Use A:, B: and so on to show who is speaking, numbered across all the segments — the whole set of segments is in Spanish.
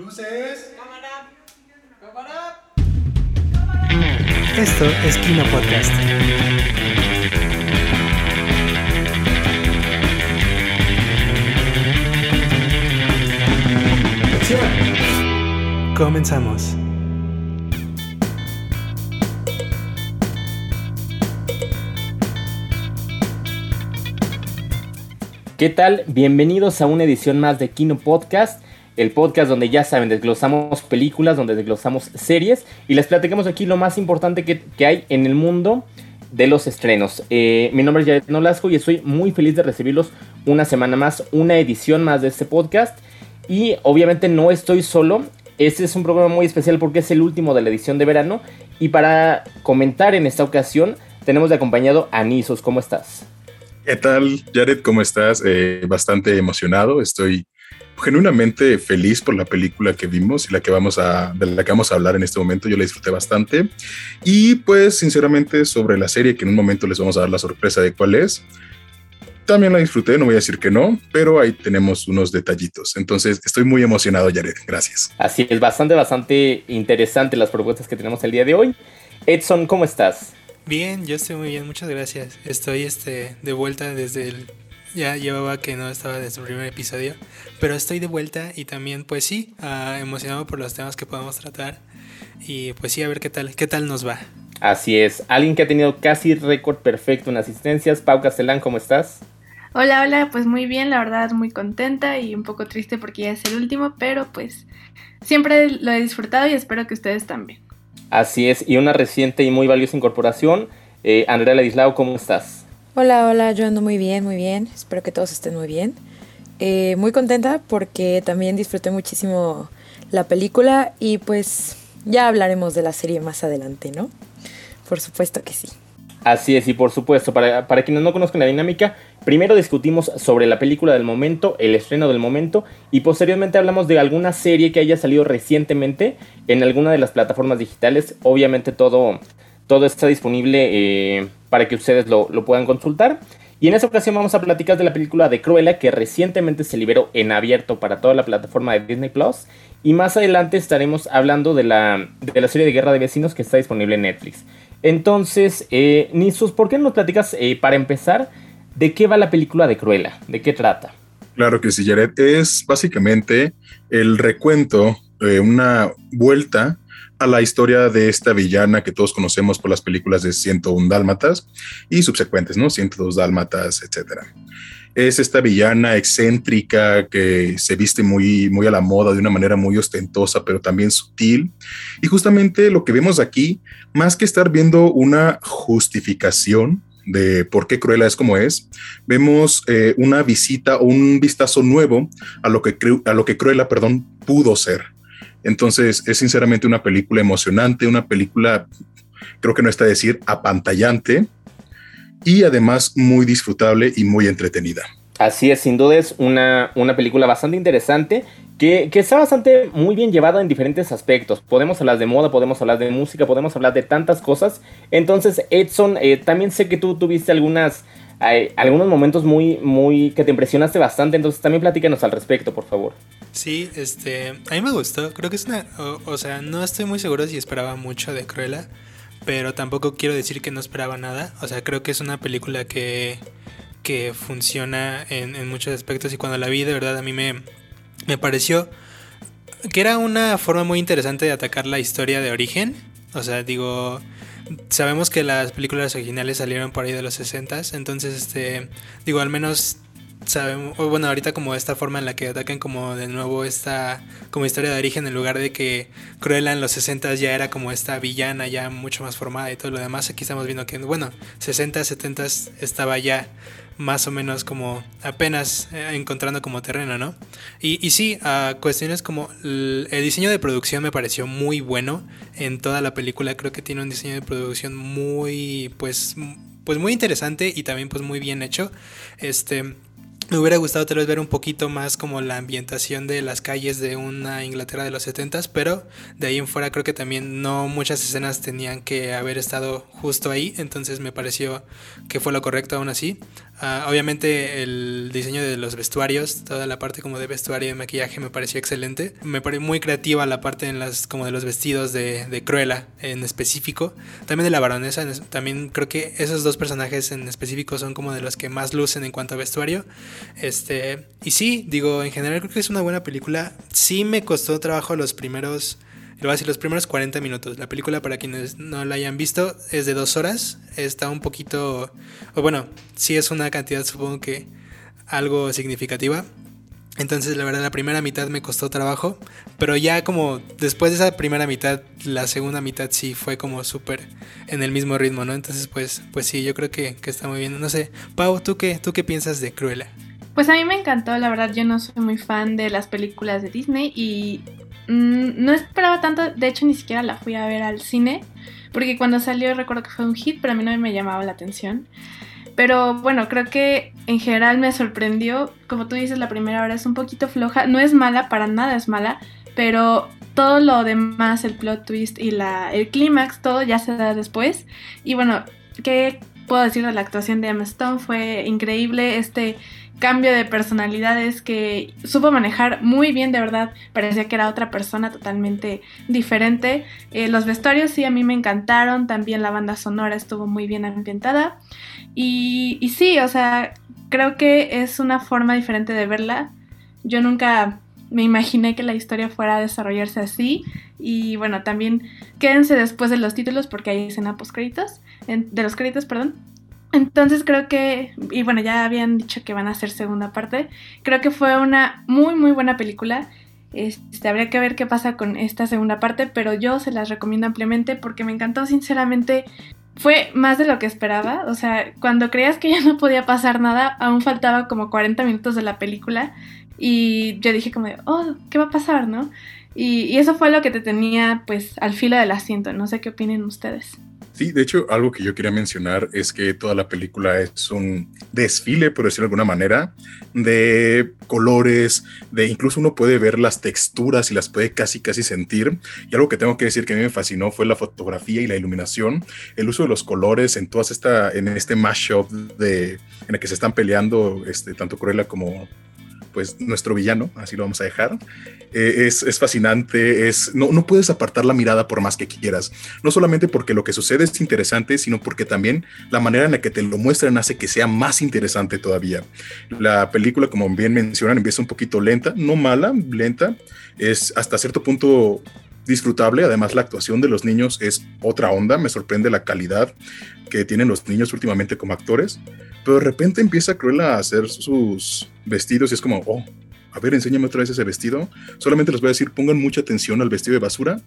A: Luces. Cámara.
B: Cámara. Esto es Kino Podcast. Comenzamos.
C: ¿Qué tal? Bienvenidos a una edición más de Kino Podcast, el podcast donde ya saben, desglosamos películas, donde desglosamos series y les platicamos aquí lo más importante que, hay en el mundo de los estrenos. Eh, mi nombre es Jared Nolasco y estoy muy feliz de recibirlos una semana más, una edición más de este podcast. Y obviamente no estoy solo, este es un programa muy especial porque es el último de la edición de verano. Y para comentar en esta ocasión, tenemos de acompañado a Nisos. ¿Cómo estás?
A: ¿Qué tal, Jared? ¿Cómo estás? Eh, bastante emocionado. Estoy genuinamente feliz por la película que vimos y la que vamos a, de la que vamos a hablar en este momento. Yo la disfruté bastante. Y pues, sinceramente, sobre la serie, que en un momento les vamos a dar la sorpresa de cuál es. También la disfruté, no voy a decir que no, pero ahí tenemos unos detallitos. Entonces, estoy muy emocionado, Jared. Gracias.
C: Así es, bastante, bastante interesante las propuestas que tenemos el día de hoy. Edson, ¿cómo estás?
D: Bien, yo estoy muy bien, muchas gracias. Estoy este de vuelta desde el ya llevaba que no estaba desde el primer episodio, pero estoy de vuelta y también pues sí, ah, emocionado por los temas que podemos tratar y pues sí, a ver qué tal, qué tal nos va.
C: Así es, alguien que ha tenido casi récord perfecto en asistencias, Pau Castellán, ¿cómo estás?
E: Hola, hola, pues muy bien, la verdad muy contenta y un poco triste porque ya es el último, pero pues siempre lo he disfrutado y espero que ustedes también.
C: Así es, y una reciente y muy valiosa incorporación. Eh, Andrea Ladislao, ¿cómo estás?
F: Hola, hola, yo ando muy bien, muy bien. Espero que todos estén muy bien. Eh, muy contenta porque también disfruté muchísimo la película y pues ya hablaremos de la serie más adelante, ¿no? Por supuesto que sí.
C: Así es, y por supuesto, para, para, quienes no conozcan la dinámica, primero discutimos sobre la película del momento, el estreno del momento, y posteriormente hablamos de alguna serie que haya salido recientemente en alguna de las plataformas digitales. Obviamente todo, todo está disponible eh, para que ustedes lo, lo, puedan consultar. Y en esta ocasión vamos a platicar de la película de Cruella que recientemente se liberó en abierto para toda la plataforma de Disney Plus. Y más adelante estaremos hablando de la, de la serie de Guerra de Vecinos que está disponible en Netflix. Entonces, eh, Nisus, ¿por qué no nos platicas eh, para empezar de qué va la película de Cruella? ¿De qué trata?
A: Claro que sí, Jared. Es básicamente el recuento, eh, una vuelta a la historia de esta villana que todos conocemos por las películas de 101 Dálmatas y subsecuentes, ¿no? 102 Dálmatas, etcétera es esta villana excéntrica que se viste muy, muy a la moda de una manera muy ostentosa, pero también sutil. Y justamente lo que vemos aquí, más que estar viendo una justificación de por qué Cruella es como es, vemos eh, una visita o un vistazo nuevo a lo que, a lo que Cruella, perdón, pudo ser. Entonces, es sinceramente una película emocionante, una película, creo que no está a decir, apantallante, y además muy disfrutable y muy entretenida.
C: Así es, sin duda es una, una película bastante interesante que, que, está bastante muy bien llevada en diferentes aspectos. Podemos hablar de moda, podemos hablar de música, podemos hablar de tantas cosas. Entonces, Edson, eh, también sé que tú tuviste algunas, eh, algunos momentos muy, muy que te impresionaste bastante. Entonces, también platícanos al respecto, por favor.
D: Sí, este, a mí me gustó. Creo que es una, o, o sea, no estoy muy seguro si esperaba mucho de Cruella pero tampoco quiero decir que no esperaba nada. O sea, creo que es una película que, que funciona en, muchos aspectos y cuando la vi de verdad a mí me, me pareció que era una forma muy interesante de atacar la historia de origen. O sea, digo, sabemos que las películas originales salieron por ahí de los 60 entonces, este, digo, al menos sabemos, bueno, ahorita como esta forma en la que atacan como de nuevo esta como historia de origen en lugar de que Cruella en los 60 ya era como esta villana ya mucho más formada y todo lo demás, aquí estamos viendo que bueno, 60, 70 estaba ya más o menos como apenas eh, encontrando como terreno, ¿no? Y, y sí, a cuestiones como el, el, diseño de producción me pareció muy bueno en toda la película, creo que tiene un diseño de producción muy, pues, pues muy interesante y también pues muy bien hecho. Este, me hubiera gustado tal vez ver un poquito más como la ambientación de las calles de una Inglaterra de los 70 pero de ahí en fuera creo que también no muchas escenas tenían que haber estado justo ahí, entonces me pareció que fue lo correcto aún así. Ah, obviamente el diseño de los vestuarios, toda la parte como de vestuario y maquillaje me pareció excelente. Me pareció muy creativa la parte en las como de los vestidos de, de Cruella en específico. También de la baronesa, también creo que esos dos personajes en específico son como de los que más lucen en cuanto a vestuario. Este, y sí, digo, en general creo que es una buena película. Sí me costó trabajo los primeros lo voy a decir, los primeros 40 minutos. La película, para quienes no la hayan visto, es de dos horas. Está un poquito. O bueno, sí es una cantidad, supongo que algo significativa. Entonces, la verdad, la primera mitad me costó trabajo. Pero ya como después de esa primera mitad, la segunda mitad sí fue como súper en el mismo ritmo, ¿no? Entonces, pues, pues sí, yo creo que, que está muy bien. No sé, Pau, ¿tú qué, ¿tú qué piensas de Cruella?
E: Pues a mí me encantó, la verdad yo no soy muy fan de las películas de Disney y Mm, no esperaba tanto, de hecho ni siquiera la fui a ver al cine, porque cuando salió recuerdo que fue un hit, pero a mí no me llamaba la atención. Pero bueno, creo que en general me sorprendió, como tú dices, la primera hora es un poquito floja, no es mala, para nada es mala, pero todo lo demás, el plot twist y la, el clímax, todo ya se da después. Y bueno, ¿qué puedo decir de la actuación de Emma Stone? Fue increíble este cambio de personalidades que supo manejar muy bien, de verdad, parecía que era otra persona totalmente diferente. Eh, los vestuarios sí a mí me encantaron, también la banda sonora estuvo muy bien ambientada. Y, sí, o sea, creo que es una forma diferente de verla. Yo nunca me imaginé que la historia fuera a desarrollarse así. Y bueno, también quédense después de los títulos porque hay escena post créditos, de los créditos, perdón. Entonces creo que, y bueno, ya habían dicho que van a hacer segunda parte, creo que fue una muy muy buena película. Este, habría que ver qué pasa con esta segunda parte, pero yo se las recomiendo ampliamente porque me encantó sinceramente. Fue más de lo que esperaba, o sea, cuando creías que ya no podía pasar nada, aún faltaba como 40 minutos de la película y yo dije como, oh, ¿qué va a pasar, no? Y, eso fue lo que te tenía pues al filo del asiento, no sé qué opinen ustedes.
A: Sí, de hecho, algo que yo quería mencionar es que toda la película es un desfile, por decirlo de alguna manera, de colores, de incluso uno puede ver las texturas y las puede casi, casi sentir. Y algo que tengo que decir que a mí me fascinó fue la fotografía y la iluminación, el uso de los colores en todas esta, en este mashup de, en el que se están peleando este, tanto Cruella como pues nuestro villano, así lo vamos a dejar. Eh, es, es, fascinante, es, no, no puedes apartar la mirada por más que quieras, no solamente porque lo que sucede es interesante, sino porque también la manera en la que te lo muestran hace que sea más interesante todavía. La película, como bien mencionan, empieza un poquito lenta, no mala, lenta, es hasta cierto punto disfrutable. Además, la actuación de los niños es otra onda. Me sorprende la calidad que tienen los niños últimamente como actores. Pero de repente empieza Cruella a hacer sus vestidos y es como, oh, a ver, enséñame otra vez ese vestido. Solamente les voy a decir, pongan mucha atención al vestido de basura.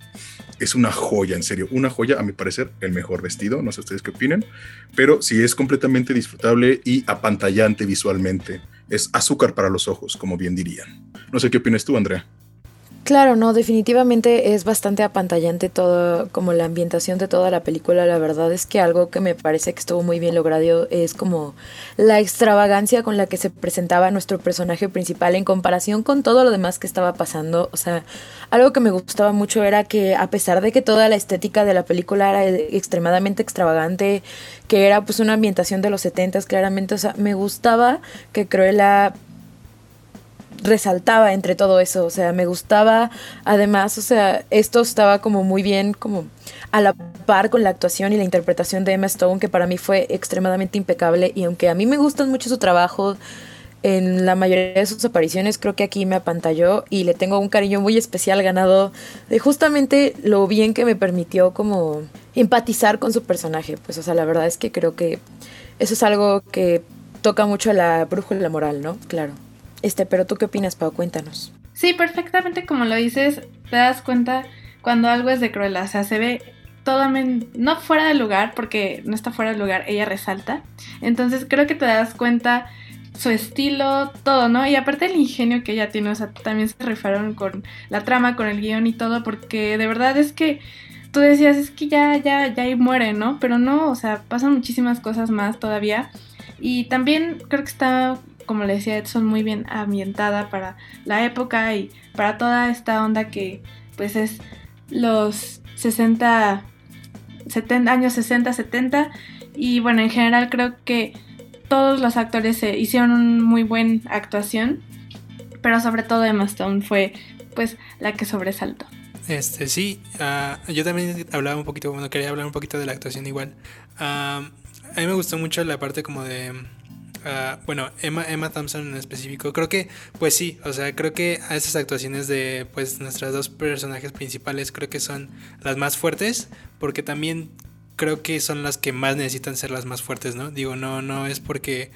A: Es una joya, en serio, una joya, a mi parecer, el mejor vestido. No sé ustedes qué opinen, pero sí es completamente disfrutable y apantallante visualmente. Es azúcar para los ojos, como bien dirían. No sé qué opinas tú, Andrea.
F: Claro, no, definitivamente es bastante apantallante todo, como la ambientación de toda la película. La verdad es que algo que me parece que estuvo muy bien logrado es como la extravagancia con la que se presentaba nuestro personaje principal en comparación con todo lo demás que estaba pasando. O sea, algo que me gustaba mucho era que a pesar de que toda la estética de la película era extremadamente extravagante, que era pues una ambientación de los setentas claramente, o sea, me gustaba que Cruella resaltaba entre todo eso, o sea, me gustaba, además, o sea, esto estaba como muy bien, como a la par con la actuación y la interpretación de Emma Stone, que para mí fue extremadamente impecable, y aunque a mí me gustan mucho su trabajo, en la mayoría de sus apariciones creo que aquí me apantalló y le tengo un cariño muy especial ganado de justamente lo bien que me permitió como empatizar con su personaje. Pues o sea, la verdad es que creo que eso es algo que toca mucho la brújula moral, ¿no? Claro. Este, pero tú qué opinas, Pau? Cuéntanos.
E: Sí, perfectamente como lo dices, te das cuenta cuando algo es de Cruella, o sea, se ve todo no fuera de lugar, porque no está fuera de lugar, ella resalta. Entonces creo que te das cuenta su estilo, todo, ¿no? Y aparte el ingenio que ella tiene, o sea, también se rifaron con la trama, con el guion y todo, porque de verdad es que tú decías, es que ya, ya, ya ahí muere, ¿no? Pero no, o sea, pasan muchísimas cosas más todavía. Y también creo que está como le decía Edson, muy bien ambientada para la época y para toda esta onda que pues es los 60, 70, años 60, 70 y bueno, en general creo que todos los actores eh, hicieron una muy buena actuación, pero sobre todo Emma Stone fue pues la que sobresaltó.
D: Este, sí, ah, yo también hablaba un poquito, bueno, quería hablar un poquito de la actuación igual. Ah, a mí me gustó mucho la parte como de... bueno, Emma, Emma Thompson en específico, creo que, pues sí, o sea, creo que a esas actuaciones de, pues, nuestras dos personajes principales, creo que son las más fuertes, porque también creo que son las que más necesitan ser las más fuertes, ¿no? Digo, no, no es porque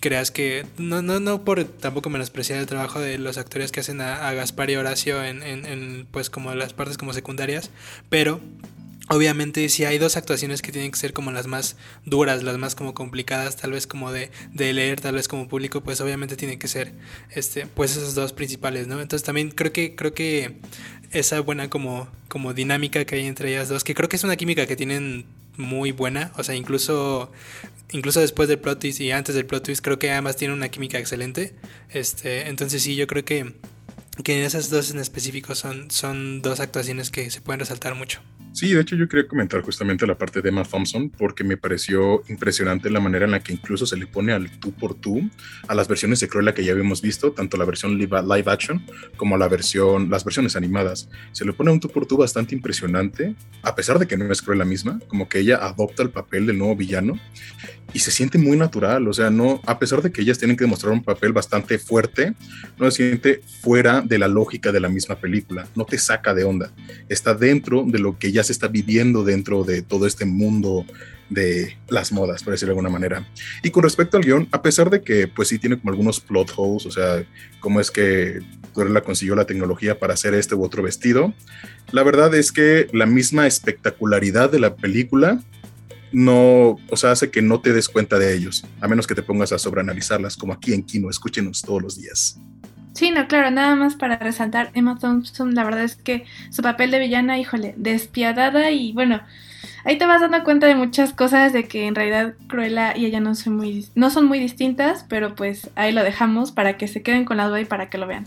D: creas que no no no por tampoco menospreciar el trabajo de los actores que hacen a, a Gaspar y Horacio en, en, en, pues como las partes como secundarias pero Obviamente si hay dos actuaciones que tienen que ser como las más duras, las más como complicadas, tal vez como de, de leer, tal vez como público, pues obviamente tienen que ser este, pues esas dos principales, ¿no? Entonces también creo que, creo que esa buena como, como dinámica que hay entre ellas dos, que creo que es una química que tienen muy buena, o sea, incluso incluso después del plot twist y antes del plot twist, creo que ambas tienen una química excelente. Este, entonces sí, yo creo que, que esas dos en específico son, son dos actuaciones que se pueden resaltar mucho.
A: Sí, de hecho yo quería comentar justamente la parte de Emma Thompson porque me pareció impresionante la manera en la que incluso se le pone al tú por tú a las versiones de Cruella que ya habíamos visto, tanto la versión live, action como la versión, las versiones animadas. Se le pone un tú por tú bastante impresionante, a pesar de que no es Cruella misma, como que ella adopta el papel del nuevo villano y se siente muy natural, o sea, no, a pesar de que ellas tienen que demostrar un papel bastante fuerte, no se siente fuera de la lógica de la misma película, no te saca de onda, está dentro de lo que ya se está viviendo dentro de todo este mundo de las modas, por decirlo de alguna manera. Y con respecto al guion, a pesar de que pues sí tiene como algunos plot holes, o sea, cómo es que Cruella consiguió la tecnología para hacer este u otro vestido, la verdad es que la misma espectacularidad de la película no, o sea, hace que no te des cuenta de ellos, a menos que te pongas a sobreanalizarlas, como aquí en Kino, escúchenos todos los días.
E: Sí, no, claro, nada más para resaltar, Emma Thompson, la verdad es que su papel de villana, híjole, despiadada y bueno, ahí te vas dando cuenta de muchas cosas de que en realidad Cruella y ella no son muy, no son muy distintas, pero pues ahí lo dejamos para que se queden con la duda y para que lo vean.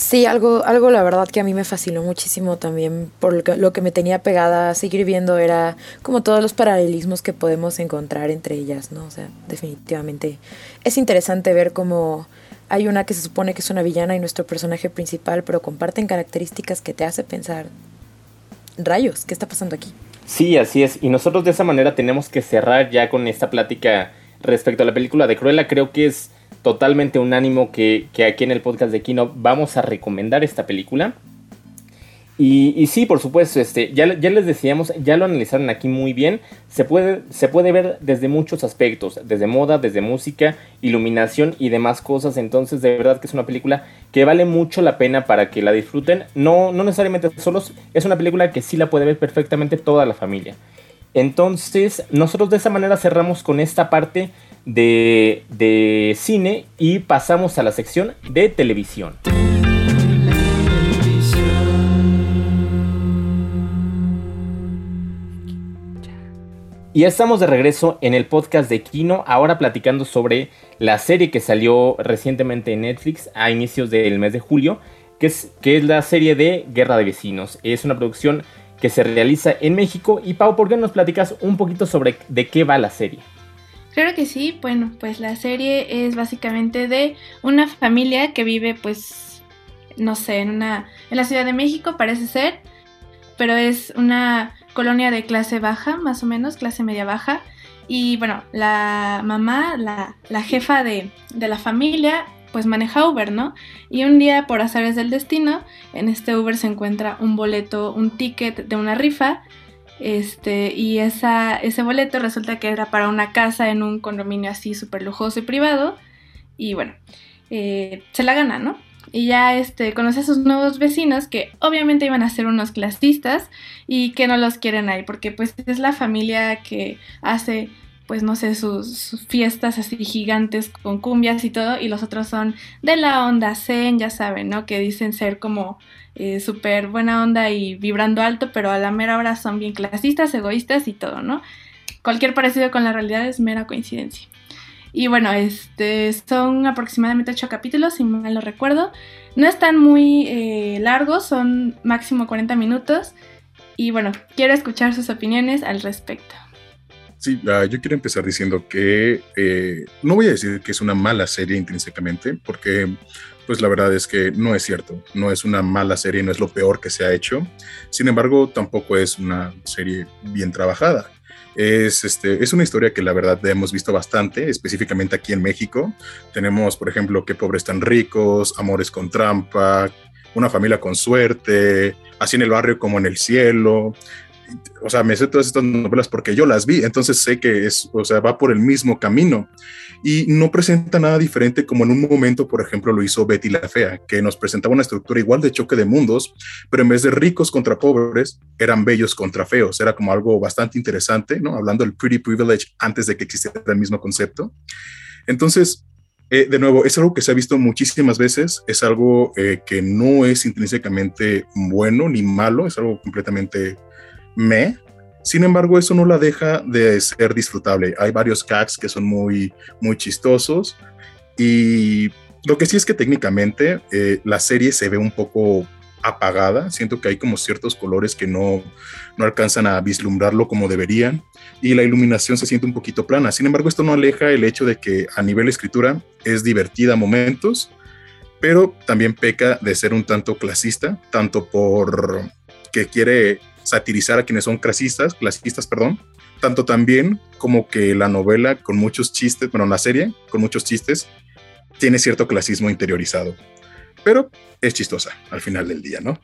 F: Sí, algo, algo la verdad que a mí me fascinó muchísimo también, por lo que, lo que me tenía pegada a seguir viendo era como todos los paralelismos que podemos encontrar entre ellas, ¿no? O sea, definitivamente es interesante ver cómo hay una que se supone que es una villana y nuestro personaje principal, pero comparten características que te hace pensar, rayos, ¿qué está pasando aquí?
C: Sí, así es. Y nosotros de esa manera tenemos que cerrar ya con esta plática respecto a la película de Cruella. Creo que es totalmente unánimo que, que aquí en el podcast de Kino vamos a recomendar esta película. Y, y, sí, por supuesto, este, ya, ya, les decíamos, ya lo analizaron aquí muy bien. Se puede, se puede ver desde muchos aspectos, desde moda, desde música, iluminación y demás cosas. Entonces, de verdad que es una película que vale mucho la pena para que la disfruten. No, no necesariamente solos, es una película que sí la puede ver perfectamente toda la familia. Entonces, nosotros de esa manera cerramos con esta parte de, de cine y pasamos a la sección de televisión. Y estamos de regreso en el podcast de Kino, ahora platicando sobre la serie que salió recientemente en Netflix a inicios del mes de julio, que es, que es la serie de Guerra de Vecinos. Es una producción que se realiza en México. Y Pau, ¿por qué no nos platicas un poquito sobre de qué va la serie?
E: Claro que sí, bueno, pues la serie es básicamente de una familia que vive pues, no sé, en una, en la Ciudad de México parece ser, pero es una colonia de clase baja, más o menos, clase media baja. Y bueno, la mamá, la, la jefa de, de, la familia, pues maneja Uber, ¿no? Y un día, por azares del destino, en este Uber se encuentra un boleto, un ticket de una rifa. Este, y esa, ese boleto resulta que era para una casa en un condominio así súper lujoso y privado. Y bueno, eh, se la gana, ¿no? y ya este, conoce a sus nuevos vecinos que obviamente iban a ser unos clasistas y que no los quieren ahí porque pues es la familia que hace pues no sé, sus, fiestas así gigantes con cumbias y todo, y los otros son de la onda zen, ya saben, ¿no? Que dicen ser como eh, súper buena onda y vibrando alto, pero a la mera hora son bien clasistas, egoístas y todo, ¿no? Cualquier parecido con la realidad es mera coincidencia. Y bueno, este, son aproximadamente 8 capítulos, si mal lo recuerdo. No están muy eh, largos, son máximo 40 minutos. Y bueno, quiero escuchar sus opiniones al respecto.
A: Sí, uh, yo quiero empezar diciendo que eh, no voy a decir que es una mala serie intrínsecamente, porque pues la verdad es que no es cierto, no es una mala serie, no es lo peor que se ha hecho, sin embargo tampoco es una serie bien trabajada. Es, este, es una historia que la verdad hemos visto bastante, específicamente aquí en México. Tenemos, por ejemplo, Qué pobres tan ricos, Amores con trampa, Una familia con suerte, Así en el barrio como en el cielo, o sea, me sé todas estas novelas porque yo las vi, entonces sé que es, o sea, va por el mismo camino y no presenta nada diferente como en un momento, por ejemplo, lo hizo Betty la Fea, que nos presentaba una estructura igual de choque de mundos, pero en vez de ricos contra pobres, eran bellos contra feos, era como algo bastante interesante, ¿no? Hablando del pretty privilege antes de que existiera el mismo concepto. Entonces, eh, de nuevo, es algo que se ha visto muchísimas veces, es algo eh, que no es intrínsecamente bueno ni malo, es algo completamente me. Sin embargo, eso no la deja de ser disfrutable. Hay varios gags que son muy, muy chistosos. Y lo que sí es que técnicamente eh, la serie se ve un poco apagada. Siento que hay como ciertos colores que no, no alcanzan a vislumbrarlo como deberían. Y la iluminación se siente un poquito plana. Sin embargo, esto no aleja el hecho de que a nivel escritura es divertida a momentos, pero también peca de ser un tanto clasista, tanto por que quiere satirizar a quienes son clasistas, clasistas, perdón, tanto también como que la novela con muchos chistes, bueno, la serie con muchos chistes, tiene cierto clasismo interiorizado. Pero es chistosa al final del día, ¿no?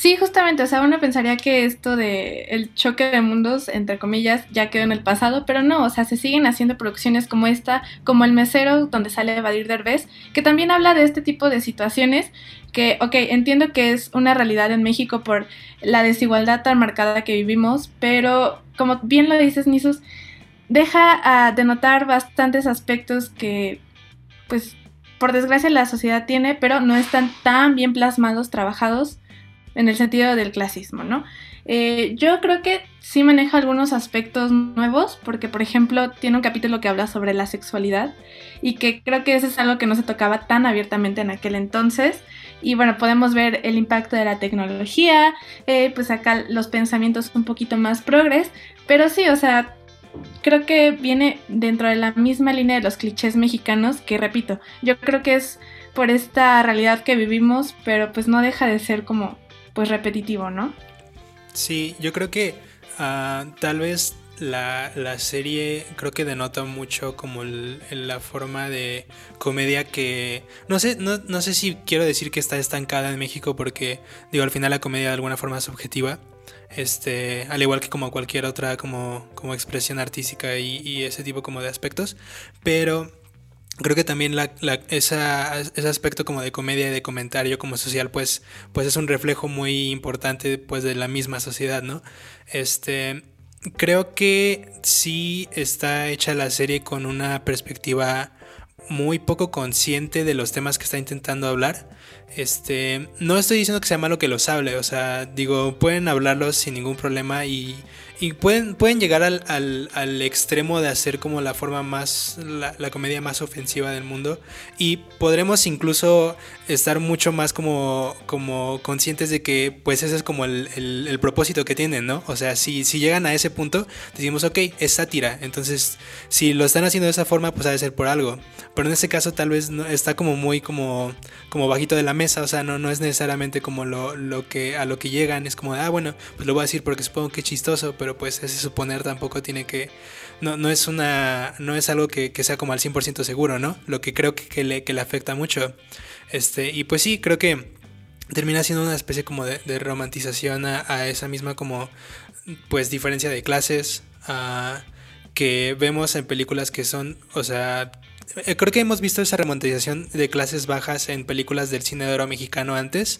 E: Sí, justamente, o sea, uno pensaría que esto de el choque de mundos, entre comillas, ya quedó en el pasado, pero no, o sea, se siguen haciendo producciones como esta, como El Mesero, donde sale Evadir Derbez, que también habla de este tipo de situaciones que, ok, entiendo que es una realidad en México por la desigualdad tan marcada que vivimos, pero como bien lo dices, Nisus, deja a denotar bastantes aspectos que, pues, por desgracia la sociedad tiene, pero no están tan bien plasmados, trabajados en el sentido del clasismo, ¿no? Eh, yo creo que sí maneja algunos aspectos nuevos, porque por ejemplo tiene un capítulo que habla sobre la sexualidad y que creo que eso es algo que no se tocaba tan abiertamente en aquel entonces. Y bueno, podemos ver el impacto de la tecnología, eh, pues acá los pensamientos un poquito más progres, pero sí, o sea, creo que viene dentro de la misma línea de los clichés mexicanos, que repito, yo creo que es por esta realidad que vivimos, pero pues no deja de ser como pues repetitivo, ¿no?
D: Sí, yo creo que uh, tal vez la, la, serie creo que denota mucho como el, la forma de comedia que no sé no, no, sé si quiero decir que está estancada en México porque digo al final la comedia de alguna forma es subjetiva este al igual que como cualquier otra como, como expresión artística y, y ese tipo como de aspectos pero creo que también esa, ese aspecto como de comedia y de comentario como social pues, pues es un reflejo muy importante pues de la misma sociedad, ¿no? Este, creo que sí está hecha la serie con una perspectiva muy poco consciente de los temas que está intentando hablar. Este, no estoy diciendo que sea malo que los hable, o sea, digo, pueden hablarlos sin ningún problema y, y pueden, pueden llegar al, al, al, extremo de hacer como la forma más, la, la, comedia más ofensiva del mundo. Y podremos incluso estar mucho más como, como conscientes de que pues ese es como el, el, propósito que tienen, ¿no? O sea, si, si llegan a ese punto, decimos, ok, es sátira. Entonces, si lo están haciendo de esa forma, pues ha de ser por algo. Pero en este caso tal vez no, está como muy como, como bajito de la mesa, o sea, no, no es necesariamente como lo, lo que, a lo que llegan, es como, ah, bueno, pues lo voy a decir porque supongo que es chistoso, pero pues ese suponer tampoco tiene que, no, no es una, no es algo que, sea como al 100% seguro, ¿no? Lo que creo que, que, le, que le afecta mucho. Este, y pues sí, creo que termina siendo una especie como de, romantización a, esa misma como, pues, diferencia de clases, que vemos en películas que son, o sea, eh, creo que hemos visto esa romantización de clases bajas en películas del cine de oro mexicano antes,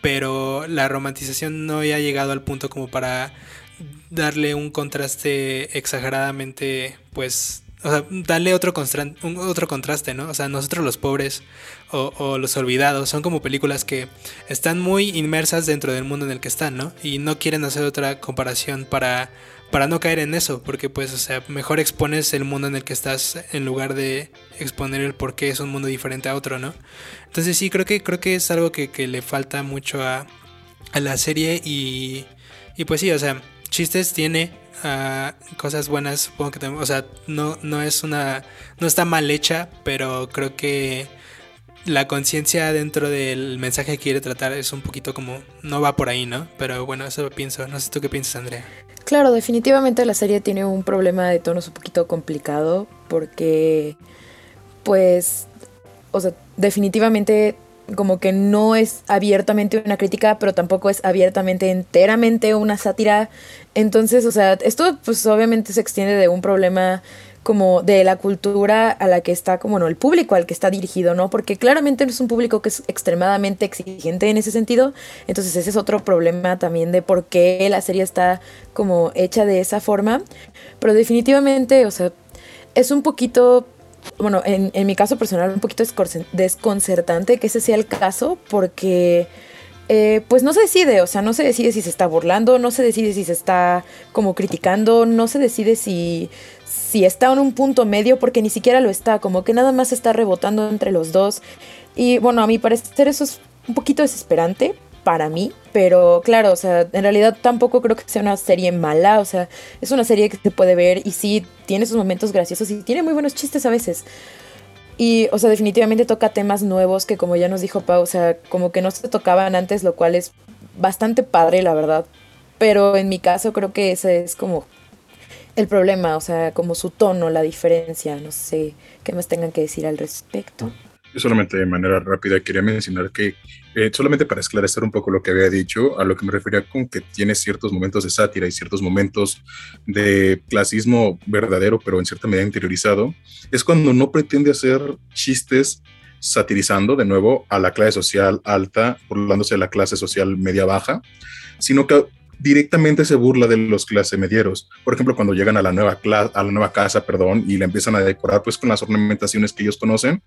D: pero la romantización no había llegado al punto como para darle un contraste exageradamente, pues, o sea, darle otro, un, otro contraste, ¿no? O sea, nosotros los pobres o, o, los olvidados son como películas que están muy inmersas dentro del mundo en el que están, ¿no? Y no quieren hacer otra comparación para para no caer en eso, porque pues, o sea, mejor expones el mundo en el que estás en lugar de exponer el por qué es un mundo diferente a otro, ¿no? Entonces sí, creo que, creo que es algo que, que le falta mucho a, a, la serie y, y pues sí, o sea, chistes tiene, ah, cosas buenas, supongo que también, o sea, no, no es una, no está mal hecha, pero creo que la conciencia dentro del mensaje que quiere tratar es un poquito como, no va por ahí, ¿no? Pero bueno, eso pienso, no sé tú qué piensas, Andrea.
F: Claro, definitivamente la serie tiene un problema de tonos un poquito complicado porque, pues, o sea, definitivamente como que no es abiertamente una crítica, pero tampoco es abiertamente enteramente una sátira. Entonces, o sea, esto pues obviamente se extiende de un problema como de la cultura a la que está como no el público al que está dirigido, ¿no? Porque claramente no es un público que es extremadamente exigente en ese sentido. Entonces ese es otro problema también de por qué la serie está como hecha de esa forma. Pero definitivamente, o sea, es un poquito bueno, en, en, mi caso personal, un poquito desconcertante que ese sea el caso, porque eh, pues no se decide, o sea, no se decide si se está burlando, no se decide si se está como criticando, no se decide si, si está en un punto medio, porque ni siquiera lo está, como que nada más está rebotando entre los dos. Y bueno, a mi parecer eso es un poquito desesperante, para mí, pero claro, o sea, en realidad tampoco creo que sea una serie mala, o sea, es una serie que se puede ver y sí tiene sus momentos graciosos y tiene muy buenos chistes a veces. Y, o sea, definitivamente toca temas nuevos que como ya nos dijo Pau, o sea, como que no se tocaban antes, lo cual es bastante padre, la verdad. Pero en mi caso creo que ese es como el problema, o sea, como su tono, la diferencia, no sé qué más tengan que decir al respecto.
A: Yo solamente de manera rápida quería mencionar que, eh, solamente para esclarecer un poco lo que había dicho, a lo que me refería con que tiene ciertos momentos de sátira y ciertos momentos de clasismo verdadero, pero en cierta medida interiorizado, es cuando no pretende hacer chistes satirizando de nuevo a la clase social alta, burlándose de la clase social media baja, sino que directamente se burla de los clase medieros. Por ejemplo, cuando llegan a la nueva, a la nueva casa, perdón, y la empiezan a decorar pues con las ornamentaciones que ellos conocen,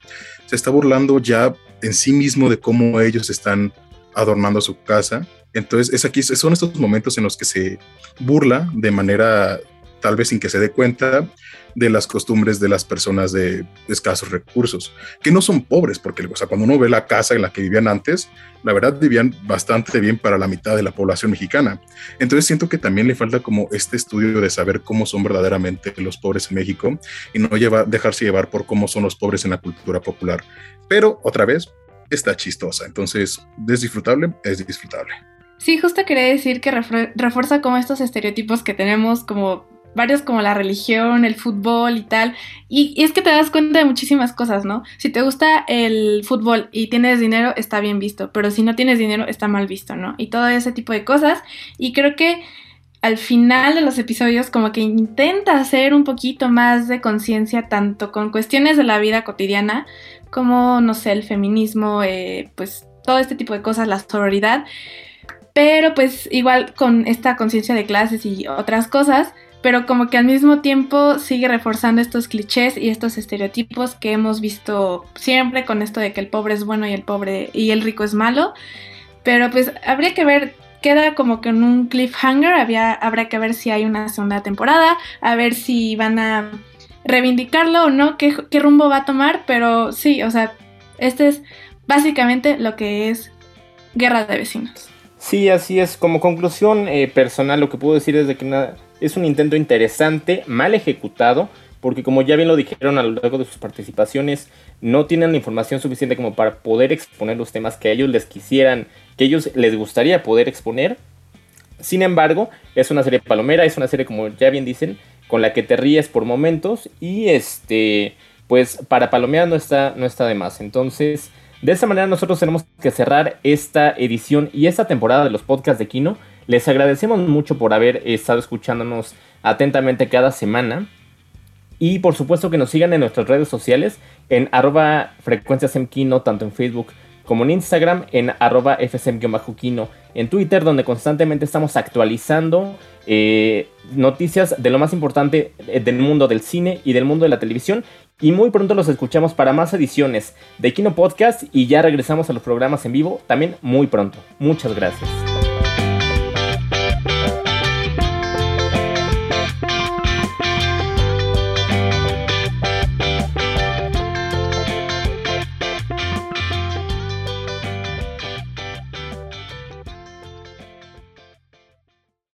A: se está burlando ya en sí mismo de cómo ellos están adornando su casa. Entonces, es aquí, son estos momentos en los que se burla de manera tal vez sin que se dé cuenta de las costumbres de las personas de escasos recursos, que no son pobres, porque cuando uno ve la casa en la que vivían antes, la verdad vivían bastante bien para la mitad de la población mexicana. Entonces siento que también le falta como este estudio de saber cómo son verdaderamente los pobres en México y no lleva, dejarse llevar por cómo son los pobres en la cultura popular. Pero otra vez, está chistosa, entonces es disfrutable, es disfrutable.
E: Sí, justo quería decir que refuerza como estos estereotipos que tenemos como varios como la religión, el fútbol y tal. Y, es que te das cuenta de muchísimas cosas, ¿no? Si te gusta el fútbol y tienes dinero, está bien visto, pero si no tienes dinero, está mal visto, ¿no? Y todo ese tipo de cosas. Y creo que al final de los episodios como que intenta hacer un poquito más de conciencia tanto con cuestiones de la vida cotidiana como, no sé, el feminismo, eh, pues todo este tipo de cosas, la sororidad. Pero pues igual con esta conciencia de clases y otras cosas, pero como que al mismo tiempo sigue reforzando estos clichés y estos estereotipos que hemos visto siempre con esto de que el pobre es bueno y el pobre y el rico es malo. Pero pues habría que ver, queda como que en un cliffhanger, había, habrá que ver si hay una segunda temporada, a ver si van a reivindicarlo o no, qué, qué rumbo va a tomar, pero sí, o sea, este es básicamente lo que es Guerra de Vecinos.
C: Sí, así es. Como conclusión eh, personal, lo que puedo decir es de que nada es un intento interesante, mal ejecutado, porque como ya bien lo dijeron a lo largo de sus participaciones, no tienen la información suficiente como para poder exponer los temas que a ellos les quisieran, que ellos les gustaría poder exponer. Sin embargo, es una serie palomera, es una serie como ya bien dicen, con la que te ríes por momentos y este, pues para palomear no está, no está de más. Entonces, de esa manera nosotros tenemos que cerrar esta edición y esta temporada de los podcasts de Kino. Les agradecemos mucho por haber estado escuchándonos atentamente cada semana. Y por supuesto que nos sigan en nuestras redes sociales en arroba tanto en Facebook como en Instagram, en arroba fsm-kino, en Twitter, donde constantemente estamos actualizando eh, noticias de lo más importante eh, del mundo del cine y del mundo de la televisión. Y muy pronto los escuchamos para más ediciones de Kino Podcast y ya regresamos a los programas en vivo también muy pronto. Muchas gracias.